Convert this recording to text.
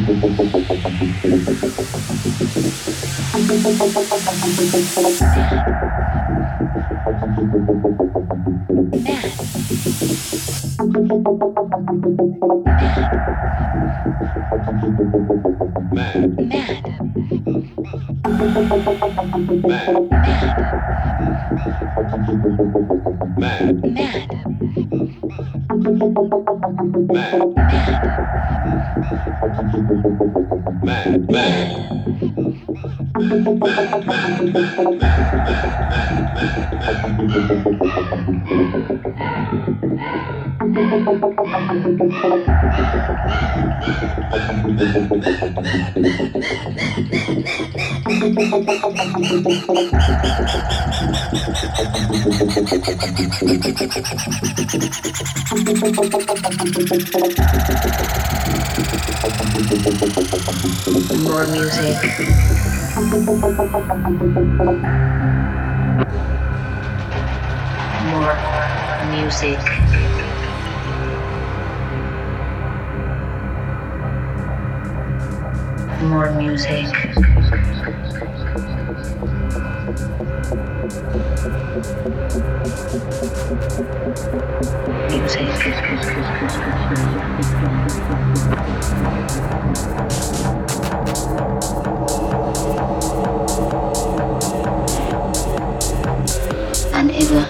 Mad. Mad. Mad. Mad, mad, mad, mad, mad, mad, More music. More music. More music. And ever